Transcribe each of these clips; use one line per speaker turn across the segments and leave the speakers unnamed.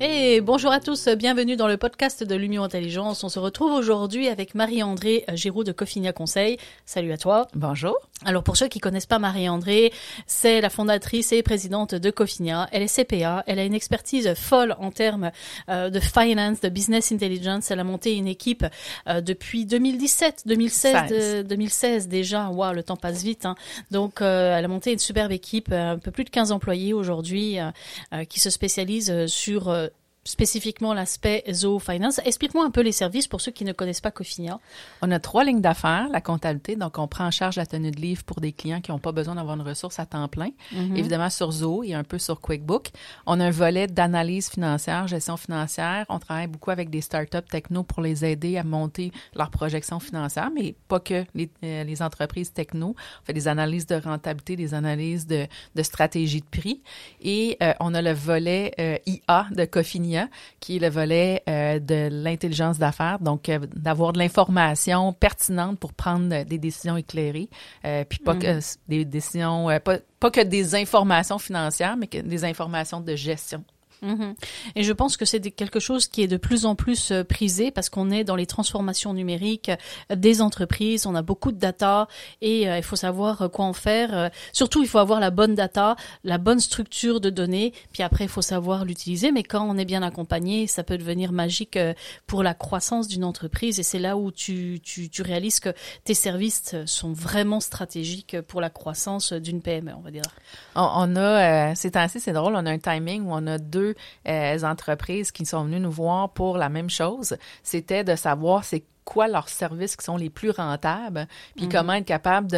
Et bonjour à tous, bienvenue dans le podcast de l'Union Intelligence. On se retrouve aujourd'hui avec Marie-André Giroud de Cofinia Conseil. Salut à toi.
Bonjour.
Alors pour ceux qui connaissent pas Marie-André, c'est la fondatrice et présidente de Cofinia. Elle est CPA, elle a une expertise folle en termes euh, de finance, de business intelligence. Elle a monté une équipe euh, depuis 2017, 2016, 2016 déjà. Waouh, le temps passe vite. Hein. Donc euh, elle a monté une superbe équipe, un peu plus de 15 employés aujourd'hui, qui se spécialise sur spécifiquement l'aspect Zoo Finance. Explique-moi un peu les services pour ceux qui ne connaissent pas Cofinia.
On a trois lignes d'affaires, la comptabilité, donc on prend en charge la tenue de livre pour des clients qui n'ont pas besoin d'avoir une ressource à temps plein. Mhm. Évidemment sur Zoo et un peu sur QuickBook. On a un volet d'analyse financière, gestion financière. On travaille beaucoup avec des startups techno pour les aider à monter leur projection financière, mais pas que les, euh, les entreprises techno. On fait des analyses de rentabilité, des analyses de, de stratégie de prix. Et euh, on a le volet euh, IA de Cofinia qui est le volet euh, de l'intelligence d'affaires, donc euh, d'avoir de l'information pertinente pour prendre des décisions éclairées, euh, puis pas que mm-hmm. des décisions, pas, pas que des informations financières, mais que des informations de gestion
Mhm. Et je pense que c'est quelque chose qui est de plus en plus euh, prisé parce qu'on est dans les transformations numériques euh, des entreprises, on a beaucoup de data et euh, il faut savoir quoi en faire. surtout, il faut avoir la bonne data, la bonne structure de données, puis après, il faut savoir l'utiliser. Mais quand on est bien accompagné, ça peut devenir magique pour la croissance d'une entreprise et c'est là où tu, tu, réalises que tes services sont vraiment stratégiques pour la croissance d'une PME, on va dire.
On, a, c'est ainsi, c'est drôle, on a un timing où on a deux euh, entreprises qui sont venues nous voir pour la même chose. C'était de savoir c'est quoi leurs services qui sont les plus rentables, puis mhm. comment être capable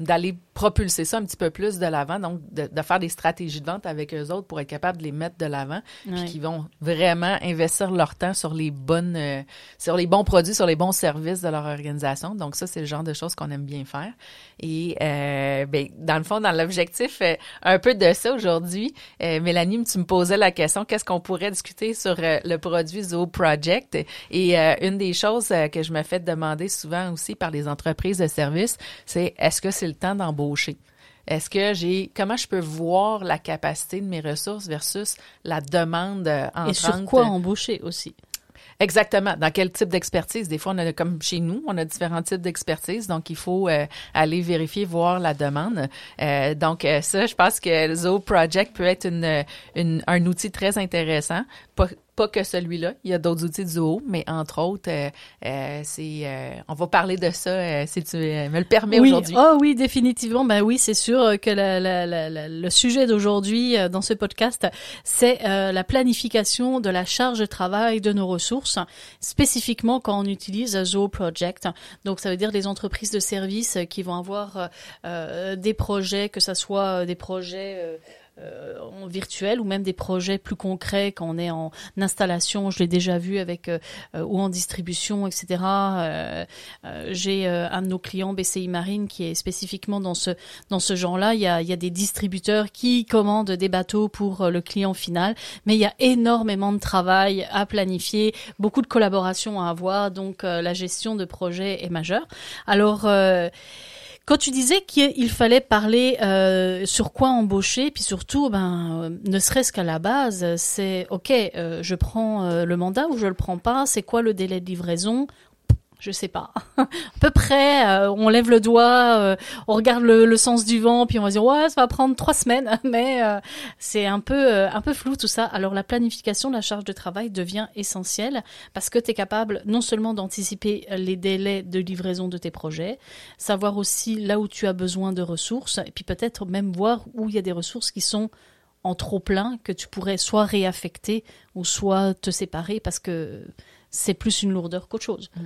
d'aller propulser ça un petit peu plus de l'avant, donc de, faire des stratégies de vente avec eux autres pour être capable de les mettre de l'avant, puis qui vont vraiment investir leur temps sur les bonnes, euh, sur les bons produits, sur les bons services de leur organisation. Donc ça, c'est le genre de choses qu'on aime bien faire. Et euh, ben, dans le fond, dans l'objectif, euh, un peu de ça aujourd'hui, euh, Mélanie, tu me posais la question, qu'est-ce qu'on pourrait discuter sur le produit Zoo Project? Et une des choses que je me fais demander souvent aussi par les entreprises de services, c'est est-ce que c'est le temps d'embaucher? Est-ce que j'ai comment je peux voir la capacité de mes ressources versus la demande en
Et sur quoi embaucher aussi?
Exactement. Dans quel type d'expertise? Des fois, on a, comme chez nous, on a différents types d'expertise, donc il faut euh, aller vérifier, voir la demande. Euh, donc euh, ça, je pense que Zoo Project peut être une, une, un outil très intéressant. Pas, pas que celui-là, il y a d'autres outils du haut, mais entre autres, euh, euh c'est, euh, on va parler de ça euh, si tu me le permets aujourd'hui.
Oh oui, définitivement. Ben oui, c'est sûr que la, la, la, le sujet d'aujourd'hui dans ce podcast, c'est la planification de la charge de travail de nos ressources, spécifiquement quand on utilise Zoo Project. Donc ça veut dire les entreprises de services qui vont avoir des projets, que ce soit des projets euh, en virtuel ou même des projets plus concrets quand on est en installation. Je l'ai déjà vu avec euh, ou en distribution, etc. Euh, J'ai un de nos clients BCI Marine qui est spécifiquement dans ce dans ce genre-là. Il y a, il y a des distributeurs qui commandent des bateaux pour le client final, mais il y a énormément de travail à planifier, beaucoup de collaboration à avoir. Donc la gestion de projet est majeure. Alors quand tu disais qu'il fallait parler euh, sur quoi embaucher, puis surtout, ben, euh, ne serait-ce qu'à la base, c'est ok, euh, je prends le mandat ou je le prends pas. C'est quoi le délai de livraison je sais pas, à peu près, euh, on lève le doigt, euh, on regarde le, sens du vent, puis on va dire ouais, ça va prendre trois semaines, mais euh, c'est un peu un peu flou tout ça. Alors la planification de la charge de travail devient essentielle parce que tu es capable non seulement d'anticiper les délais de livraison de tes projets, savoir aussi là où tu as besoin de ressources, et puis peut-être même voir où il y a des ressources qui sont en trop plein que tu pourrais soit réaffecter ou soit te séparer parce que c'est plus une lourdeur qu'autre chose. Mm.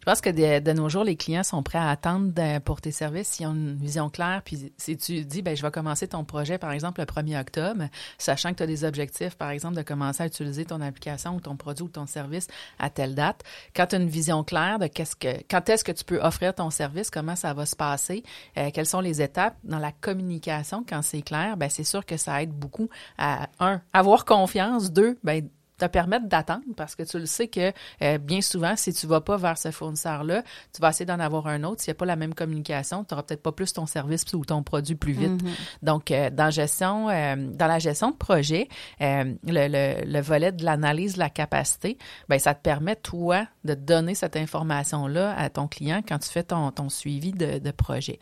Je pense que de, nos jours, les clients sont prêts à attendre pour tes services s'ils ont une vision claire. Puis si tu dis, ben je vais commencer ton projet, par exemple, le 1er octobre, sachant que tu as des objectifs, par exemple, de commencer à utiliser ton application ou ton produit ou ton service à telle date, quand tu as une vision claire de qu'est-ce que, quand est-ce que tu peux offrir ton service, comment ça va se passer, euh, quelles sont les étapes dans la communication, quand c'est clair, ben c'est sûr que ça aide beaucoup à, un, avoir confiance, deux, ben te permettre d'attendre parce que tu le sais que euh, bien souvent, si tu vas pas vers ce fournisseur-là, tu vas essayer d'en avoir un autre. S'il n'y a pas la même communication, tu n'auras peut-être pas plus ton service ou ton produit plus vite.
Mhm.
Donc, euh, dans gestion, euh, dans la gestion de projet, le, le, le, volet de l'analyse de la capacité, ben ça te permet toi de donner cette information-là à ton client quand tu fais ton, ton suivi de, de projet.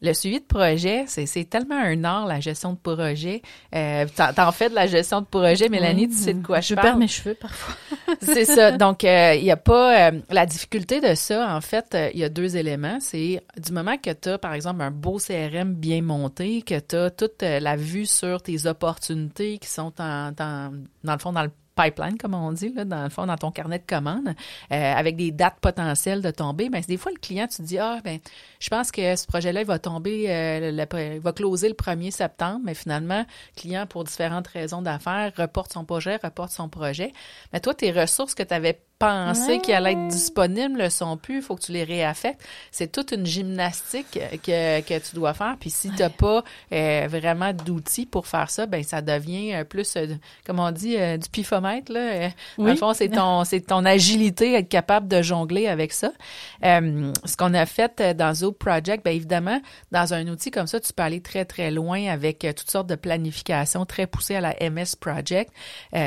Le suivi de projet, c'est tellement un art, la gestion de projet. Euh, T'en fais de la gestion de projet, Mélanie, tu sais de quoi je,
je
parle.
Mes cheveux parfois.
c'est ça. Donc, euh, il n'y a pas... Euh, la difficulté de ça, en fait, euh, il y a deux éléments. C'est du moment que tu as, par exemple, un beau CRM bien monté, que tu as toute la vue sur tes opportunités qui sont en, en, dans le fond, dans le pipeline, comme on dit, là, dans le fond, dans ton carnet de commandes, euh, avec des dates potentielles de tomber, ben, des fois, le client, tu te dis, ah, ben, je pense que ce projet-là, il va tomber, euh, il va closer le 1er septembre, mais finalement, le client, pour différentes raisons d'affaires, reporte son projet, reporte son projet. Mais toi, tes ressources que tu avais pensé ouais. allait être disponibles ne sont plus, il faut que tu les réaffectes. C'est toute une gymnastique que, que tu dois faire. Puis si tu n'as pas euh, vraiment d'outils pour faire ça, ben ça devient plus, euh, comme on dit, euh, du pifomètre. Là. Oui. Dans le fond, c'est ton, c'est ton agilité, être capable de jongler avec ça. Euh, ce qu'on a fait dans Zo Project, bien évidemment, dans un outil comme ça, tu peux aller très, très loin avec toutes sortes de planifications très poussées à la MS Project.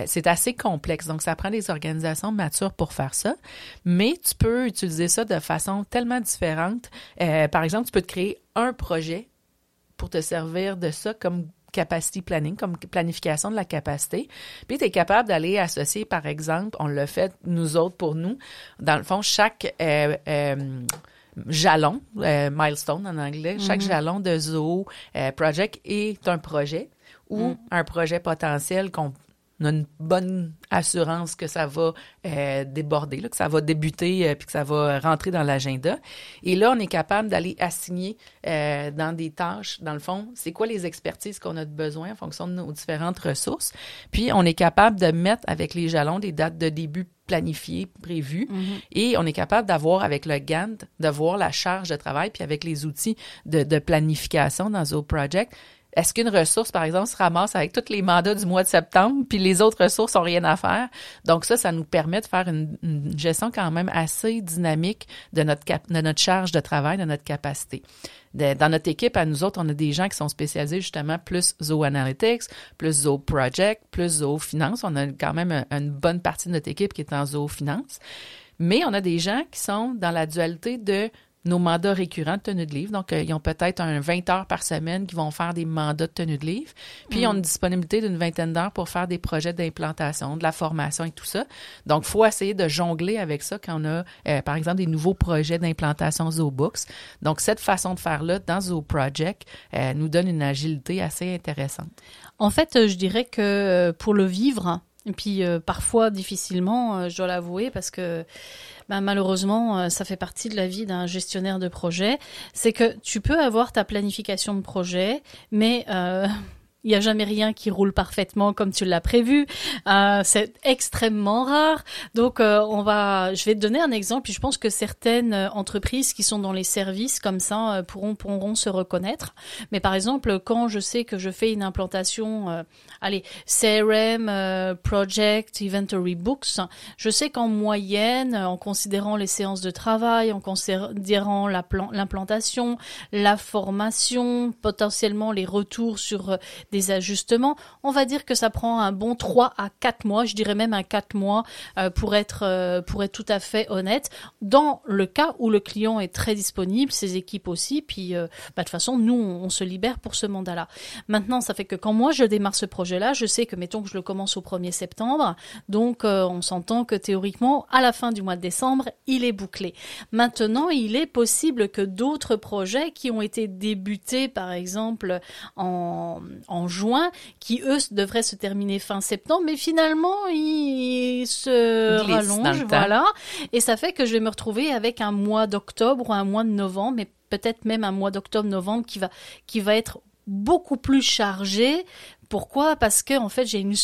c'est assez complexe. Donc, ça prend des organisations matures pour faire ça, mais tu peux utiliser ça de façon tellement différente. Euh, par exemple, tu peux te créer un projet pour te servir de ça comme capacity planning, comme planification de la capacité. Puis tu es capable d'aller associer, par exemple, on l'a fait nous autres pour nous, dans le fond, chaque... Euh, euh, jalon, euh, milestone en anglais, chaque mm -hmm. jalon de Zoo Project est un projet ou mm. un projet potentiel qu'on on a une bonne assurance que ça va euh, déborder, là, que ça va débuter euh, puis que ça va rentrer dans l'agenda. Et là, on est capable d'aller assigner euh, dans des tâches, dans le fond, c'est quoi les expertises qu'on a de besoin en fonction de nos différentes ressources. Puis, on est capable de mettre avec les jalons des dates de début planifiées, prévues. Mm -hmm. Et on est capable d'avoir avec le Gantt, de voir la charge de travail, puis avec les outils de, de planification dans Zo Project, est-ce qu'une ressource, par exemple, se ramasse avec tous les mandats du mois de septembre, puis les autres ressources n'ont rien à faire? Donc ça, ça nous permet de faire une, gestion quand même assez dynamique de notre, charge de travail, de notre capacité. Dans notre équipe, à nous autres, on a des gens qui sont spécialisés justement plus Zoo Analytics, plus Zoo Project, plus Zoo Finance. On a quand même une bonne partie de notre équipe qui est en Zoo Finance. Mais on a des gens qui sont dans la dualité de nos mandats récurrents de tenue de livre. Donc, euh, ils ont peut-être un 20 heures par semaine qui vont faire des mandats de tenue de livre. Puis, mm. ils ont une disponibilité d'une vingtaine d'heures pour faire des projets d'implantation, de la formation et tout ça. Donc, il faut essayer de jongler avec ça quand on a, euh, par exemple, des nouveaux projets d'implantation ZooBooks. Donc, cette façon de faire-là dans Zoo Project euh, nous donne une agilité assez intéressante.
En fait, je dirais que pour le vivre, et puis euh, parfois difficilement, euh, je dois l'avouer, parce que ben, malheureusement, euh, ça fait partie de la vie d'un gestionnaire de projet. C'est que tu peux avoir ta planification de projet, mais il n'y a jamais rien qui roule parfaitement comme tu l'as prévu. Euh, c'est extrêmement rare. Donc, euh, on va, je vais te donner un exemple. Je pense que certaines entreprises qui sont dans les services comme ça euh, pourront pourront se reconnaître. Mais par exemple, quand je sais que je fais une implantation, euh, allez, CRM, euh, Project, Inventory Books, je sais qu'en moyenne, en considérant les séances de travail, en considérant l'implantation, la formation, potentiellement les retours sur des ajustements, on va dire que ça prend un bon 3 à 4 mois, je dirais même un 4 mois euh, pour être euh, pour être tout à fait honnête, dans le cas où le client est très disponible, ses équipes aussi, puis euh, bah, de toute façon, nous, on, se libère pour ce mandat-là. Maintenant, ça fait que quand moi, je démarre ce projet-là, je sais que, mettons que je le commence au 1er septembre, donc on s'entend que théoriquement, à la fin du mois de décembre, il est bouclé. Maintenant, il est possible que d'autres projets qui ont été débutés, par exemple, en juin, qui eux devraient se terminer fin septembre, mais finalement ils se rallongent, voilà. Et ça fait que je vais me retrouver avec un mois d'octobre ou un mois de novembre, mais peut-être même un mois d'octobre-novembre qui va qui va être beaucoup plus chargé Pourquoi? Parce que en fait, j'ai une,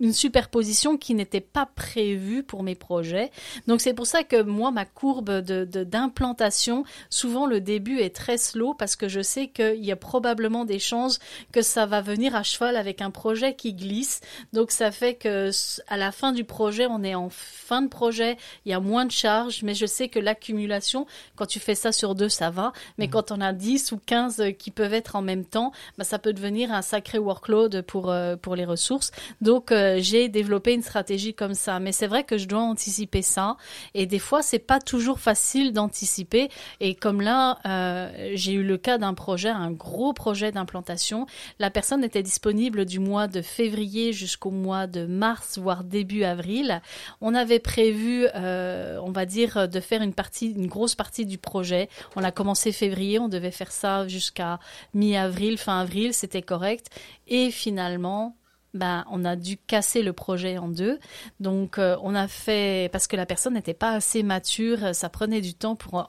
une superposition qui n'était pas prévue pour mes projets. Donc c'est pour ça que moi, ma courbe de d'implantation, souvent le début est très slow parce que je sais qu'il y a probablement des chances que ça va venir à cheval avec un projet qui glisse. Donc ça fait que à la fin du projet, on est en fin de projet, il y a moins de charges, mais je sais que l'accumulation, quand tu fais ça sur deux, ça va. Mais mmh. quand on a 10 ou 15 qui peuvent être en même temps, bah, ça peut devenir un sacré workload pour, euh, pour les ressources. Donc euh, j'ai développé une stratégie comme ça. Mais c'est vrai que je dois anticiper ça. Et des fois, c'est pas toujours facile d'anticiper. Et comme là, euh, j'ai eu le cas d'un projet, un gros projet d'implantation. La personne était disponible du mois de février jusqu'au mois de mars, voire début avril. On avait prévu, on va dire, de faire une partie, une grosse partie du projet. On a commencé février, on devait faire ça jusqu'à mi-avril, fin avril, c'était correct. Et finalement, ben, on a dû casser le projet en deux. Donc, euh, on a fait, parce que la personne n'était pas assez mature, ça prenait du temps pour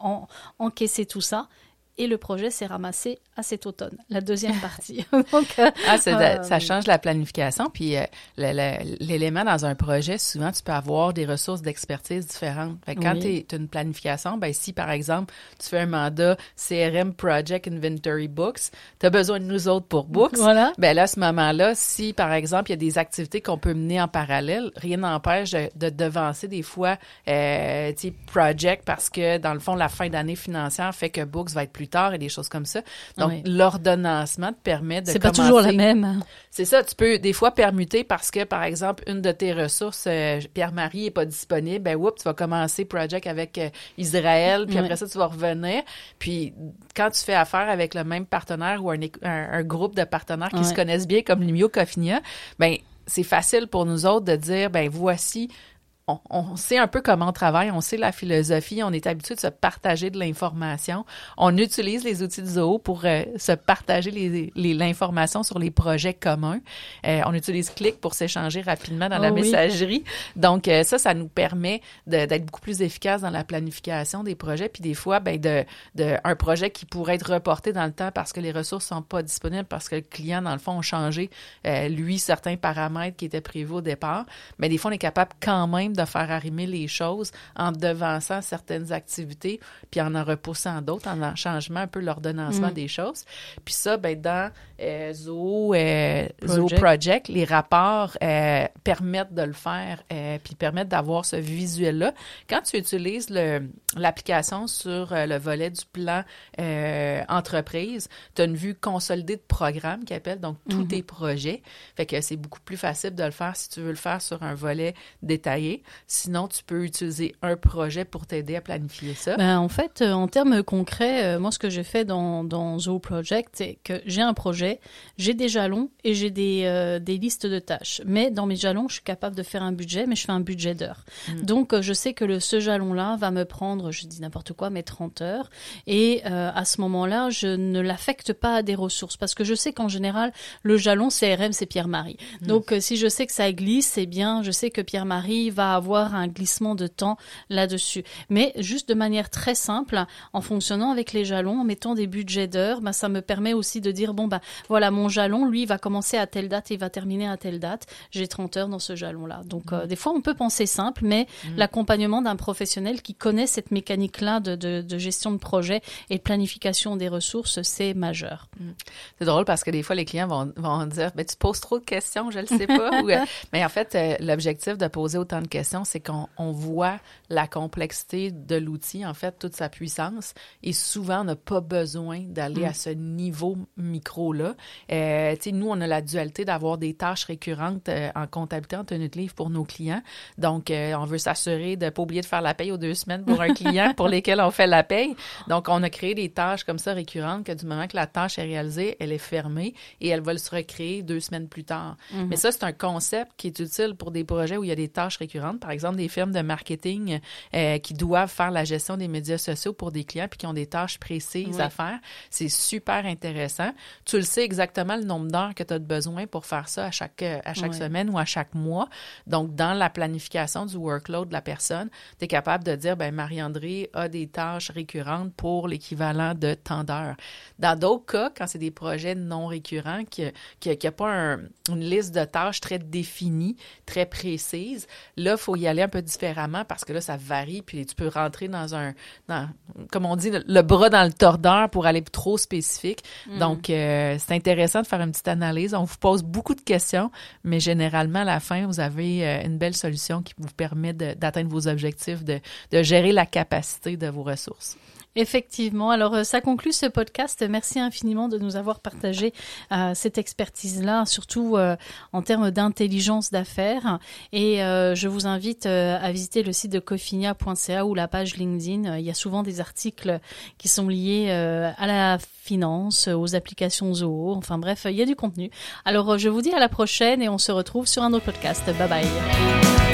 encaisser tout ça et le projet s'est ramassé à cet automne, la deuxième partie.
Donc, euh, ah, euh, ça change la planification. Puis euh, l'élément dans un projet, souvent, tu peux avoir des ressources d'expertise différentes. Fait quand tu as une planification, ben si par exemple, tu fais un mandat CRM Project Inventory Books, tu as besoin de nous autres pour Books. Voilà. Ben là, à ce moment-là, si par exemple, il y a des activités qu'on peut mener en parallèle, rien n'empêche de, de, devancer des fois euh, Project parce que dans le fond, la fin d'année financière fait que Books va être plus tard et des choses comme ça. Donc, l'ordonnancement te permet de
C'est pas toujours la même.
C'est ça, tu peux des fois permuter parce que, par exemple, une de tes ressources, euh, Pierre-Marie est pas disponible, ben oups, tu vas commencer Project avec euh, Israël, puis après ça, tu vas revenir. Puis, quand tu fais affaire avec le même partenaire ou un, un, groupe de partenaires qui se connaissent bien, comme Lumio Cofinia, ben c'est facile pour nous autres de dire, ben voici on, sait un peu comment on travaille, on sait la philosophie, on est habitué de se partager de l'information. On utilise les outils de Zoho pour euh, se partager l'information les, sur les projets communs. Euh, on utilise Click pour s'échanger rapidement dans la oh messagerie. Donc euh, ça, ça nous permet d'être beaucoup plus efficace dans la planification des projets. Puis des fois, ben de, de, un projet qui pourrait être reporté dans le temps parce que les ressources sont pas disponibles, parce que le client dans le fond a changé lui certains paramètres qui étaient prévus au départ. Mais des fois, on est capable quand même de faire arrimer les choses en devançant certaines activités, puis en en repoussant d'autres, en en changeant un peu l'ordonnancement mm. des choses. Puis ça, ben dans euh, Zoo, euh, Project. les rapports euh, permettent de le faire, euh, puis permettent d'avoir ce visuel-là. Quand tu utilises l'application sur le volet du plan entreprise, tu as une vue consolidée de programme qui appelle donc tous mm-hmm. tes projets. Fait que c'est beaucoup plus facile de le faire si tu veux le faire sur un volet détaillé. Sinon, tu peux utiliser un projet pour t'aider à planifier ça.
Ben, en fait, euh, en termes concrets, euh, moi, ce que j'ai fait dans, dans Zoo Project, c'est que j'ai un projet, j'ai des jalons et j'ai des, euh, des listes de tâches. Mais dans mes jalons, je suis capable de faire un budget, mais je fais un budget d'heures. Mm. Donc, je sais que le, ce jalon-là va me prendre, je dis n'importe quoi, mais 30 heures. Et à ce moment-là, je ne l'affecte pas à des ressources parce que je sais qu'en général, le jalon CRM, c'est Pierre-Marie. Mm. Donc, si je sais que ça glisse, c'est bien, je sais que Pierre-Marie va avoir avoir un glissement de temps là-dessus. Mais juste de manière très simple, en fonctionnant avec les jalons, en mettant des budgets d'heures, ben, ça me permet aussi de dire, bon, ben, voilà, mon jalon, lui, va commencer à telle date et va terminer à telle date. J'ai 30 heures dans ce jalon-là. Donc, euh, des fois, on peut penser simple, mais mmh. l'accompagnement d'un professionnel qui connaît cette mécanique-là de, de, gestion de projet et de planification des ressources, c'est majeur. Mmh.
C'est drôle parce que des fois, les clients vont, vont dire, ben, tu poses trop de questions, je ne sais pas. Euh, mais en fait, euh, l'objectif de poser autant de questions, c'est qu'on voit la complexité de l'outil, en fait, toute sa puissance. Et souvent, on n'a pas besoin d'aller mm. à ce niveau micro-là. Euh, nous, on a la dualité d'avoir des tâches récurrentes euh, en comptabilité en tenue de livre pour nos clients. Donc, euh, on veut s'assurer de ne pas oublier de faire la paye aux deux semaines pour un client pour lesquels on fait la paye. Donc, on a créé des tâches comme ça récurrentes que du moment que la tâche est réalisée, elle est fermée et elle va se recréer deux semaines plus tard. Mm-hmm. Mais ça, c'est un concept qui est utile pour des projets où il y a des tâches récurrentes par exemple des firmes de marketing euh, qui doivent faire la gestion des médias sociaux pour des clients puis qui ont des tâches précises à faire. C'est super intéressant. Tu le sais exactement le nombre d'heures que tu as besoin pour faire ça à chaque, à chaque semaine ou à chaque mois. Donc, dans la planification du workload de la personne, tu es capable de dire, ben Marie-André a des tâches récurrentes pour l'équivalent de tant d'heures. Dans d'autres cas, quand c'est des projets non récurrents, qui n'y a, pas une liste de tâches très définie, très précise, là, il faut y aller un peu différemment parce que là, ça varie, puis tu peux rentrer dans un, comme on dit, le, bras dans le tordeur pour aller trop spécifique. Mm. Donc, euh, c'est intéressant de faire une petite analyse. On vous pose beaucoup de questions, mais généralement, à la fin, vous avez euh, une belle solution qui vous permet d'atteindre vos objectifs, de, de gérer la capacité de vos ressources.
Effectivement. Alors, euh, ça conclut ce podcast. Merci infiniment de nous avoir partagé euh, cette expertise-là, surtout euh, en termes d'intelligence d'affaires. Et je vous invite à visiter le site de cofinia.ca ou la page LinkedIn. Il y a souvent des articles qui sont liés à la finance, aux applications Zoho. Enfin bref, il y a du contenu. Alors, je vous dis à la prochaine et on se retrouve sur un autre podcast. Bye bye.